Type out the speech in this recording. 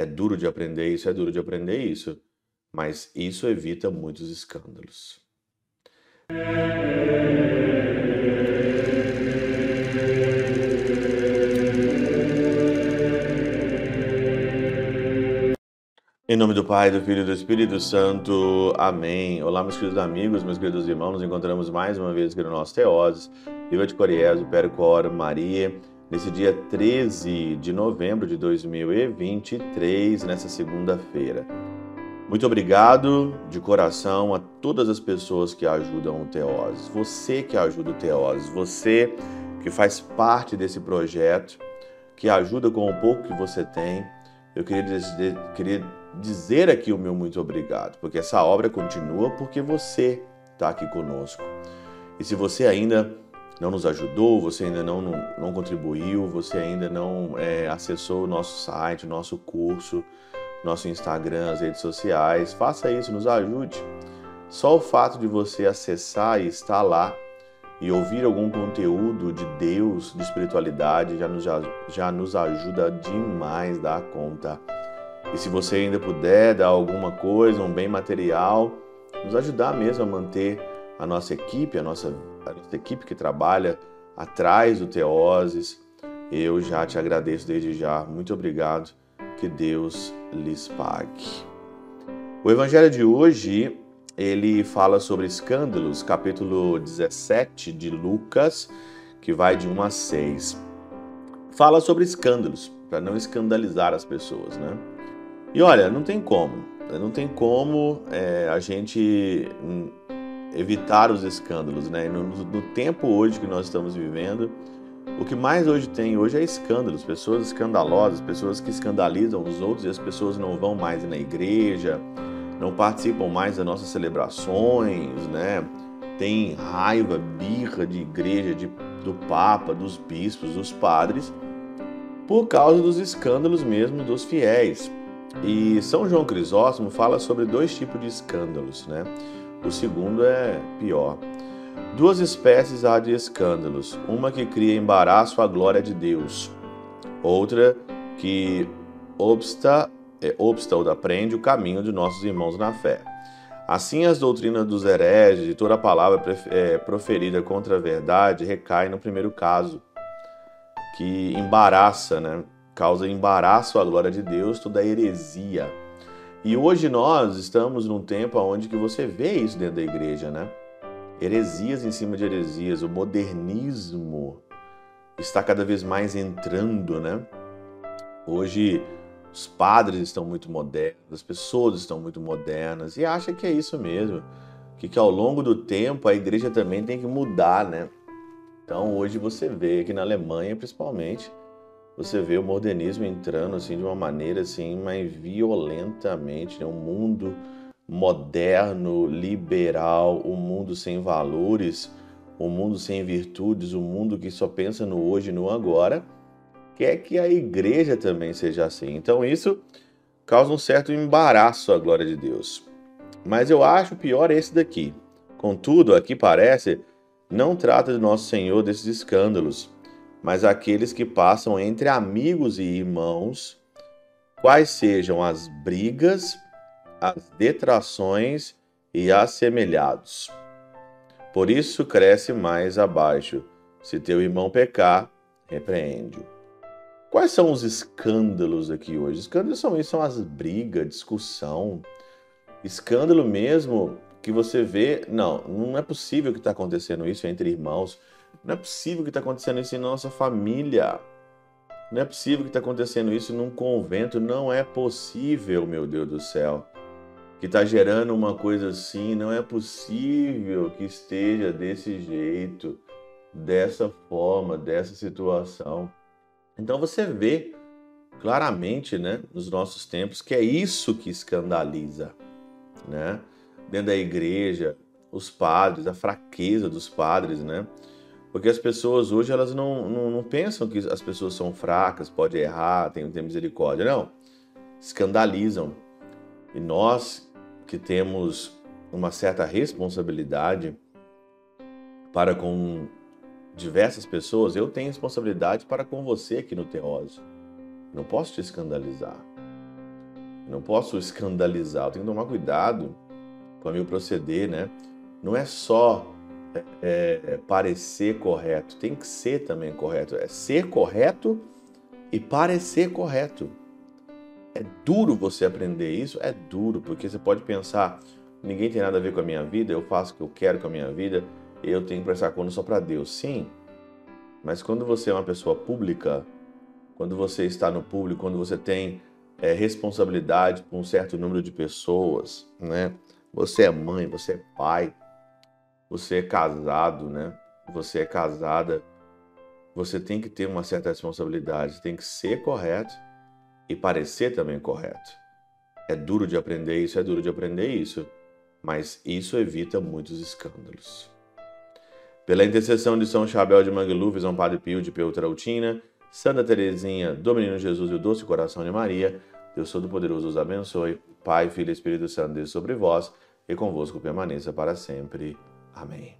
É duro de aprender isso, é duro de aprender isso, mas isso evita muitos escândalos. Em nome do Pai, do Filho e do Espírito Santo. Amém. Olá, meus queridos amigos, meus queridos irmãos. Nos encontramos mais uma vez aqui no nosso Teoses. Viva de Coriésio, Percor, Maria. Nesse dia 13 de novembro de 2023, nessa segunda-feira. Muito obrigado de coração a todas as pessoas que ajudam o Teoses. Você que ajuda o Teoses, você que faz parte desse projeto, que ajuda com o pouco que você tem. Eu queria dizer, queria dizer aqui o meu muito obrigado, porque essa obra continua porque você está aqui conosco. E se você ainda não nos ajudou, você ainda não, não, não contribuiu, você ainda não é, acessou o nosso site, nosso curso, nosso Instagram, as redes sociais, faça isso, nos ajude. Só o fato de você acessar e estar lá e ouvir algum conteúdo de Deus, de espiritualidade, já nos, já nos ajuda demais a dar conta. E se você ainda puder dar alguma coisa, um bem material, nos ajudar mesmo a manter a nossa equipe, a nossa, a nossa equipe que trabalha atrás do Teoses, eu já te agradeço desde já. Muito obrigado. Que Deus lhes pague. O evangelho de hoje, ele fala sobre escândalos, capítulo 17 de Lucas, que vai de 1 a 6. Fala sobre escândalos, para não escandalizar as pessoas, né? E olha, não tem como, não tem como é, a gente evitar os escândalos, né? No, no, tempo hoje que nós estamos vivendo, o que mais hoje tem hoje é escândalos, pessoas escandalosas, pessoas que escandalizam os outros e as pessoas não vão mais na igreja, não participam mais das nossas celebrações, né? Tem raiva, birra de igreja, de, do Papa, dos bispos, dos padres, por causa dos escândalos mesmo dos fiéis. E São João Crisóstomo fala sobre dois tipos de escândalos, né? O segundo é pior. Duas espécies há de escândalos: uma que cria embaraço à glória de Deus, outra que obsta, é, obsta ou aprende o caminho de nossos irmãos na fé. Assim, as doutrinas dos hereges e toda palavra é, proferida contra a verdade recai no primeiro caso, que embaraça, né? causa embaraço à glória de Deus, toda heresia. E hoje nós estamos num tempo onde que você vê isso dentro da igreja, né? Heresias em cima de heresias, o modernismo está cada vez mais entrando, né? Hoje os padres estão muito modernos, as pessoas estão muito modernas e acha que é isso mesmo, que, que ao longo do tempo a igreja também tem que mudar, né? Então hoje você vê aqui na Alemanha, principalmente, você vê o modernismo entrando assim de uma maneira assim mais violentamente, né? um mundo moderno, liberal, um mundo sem valores, um mundo sem virtudes, um mundo que só pensa no hoje e no agora, quer que a igreja também seja assim. Então isso causa um certo embaraço à glória de Deus. Mas eu acho pior esse daqui. Contudo, aqui parece, não trata de nosso Senhor desses escândalos mas aqueles que passam entre amigos e irmãos, quais sejam as brigas, as detrações e assemelhados. Por isso cresce mais abaixo. Se teu irmão pecar, repreende-o. Quais são os escândalos aqui hoje? Escândalos são isso, são as brigas, discussão. Escândalo mesmo que você vê, não, não é possível que está acontecendo isso entre irmãos. Não é possível que está acontecendo isso em nossa família. Não é possível que está acontecendo isso num convento. Não é possível, meu Deus do céu, que está gerando uma coisa assim. Não é possível que esteja desse jeito, dessa forma, dessa situação. Então você vê claramente, né, nos nossos tempos, que é isso que escandaliza, né? Dentro da igreja, os padres, a fraqueza dos padres, né? Porque as pessoas hoje elas não, não, não pensam que as pessoas são fracas, pode errar, tem ter misericórdia. Não. Escandalizam. E nós que temos uma certa responsabilidade para com diversas pessoas, eu tenho responsabilidade para com você aqui no Teose. Não posso te escandalizar. Não posso escandalizar, eu tenho que tomar cuidado para meu proceder, né? Não é só é, parecer correto, tem que ser também correto. É ser correto e parecer correto. É duro você aprender isso, é duro, porque você pode pensar, ninguém tem nada a ver com a minha vida, eu faço o que eu quero com a minha vida, eu tenho que prestar conta só para Deus. Sim, mas quando você é uma pessoa pública, quando você está no público, quando você tem é, responsabilidade por um certo número de pessoas, né? Você é mãe, você é pai, você é casado, né? Você é casada. Você tem que ter uma certa responsabilidade, tem que ser correto e parecer também correto. É duro de aprender isso, é duro de aprender isso, mas isso evita muitos escândalos. Pela intercessão de São Chabel de Mangluf, São Padre Pio de Peutrautina, Santa Teresinha, do Menino Jesus e o Doce Coração de Maria, Deus Todo-Poderoso os abençoe. Pai, Filho e Espírito Santo, Deus sobre vós e convosco permaneça para sempre. Amém.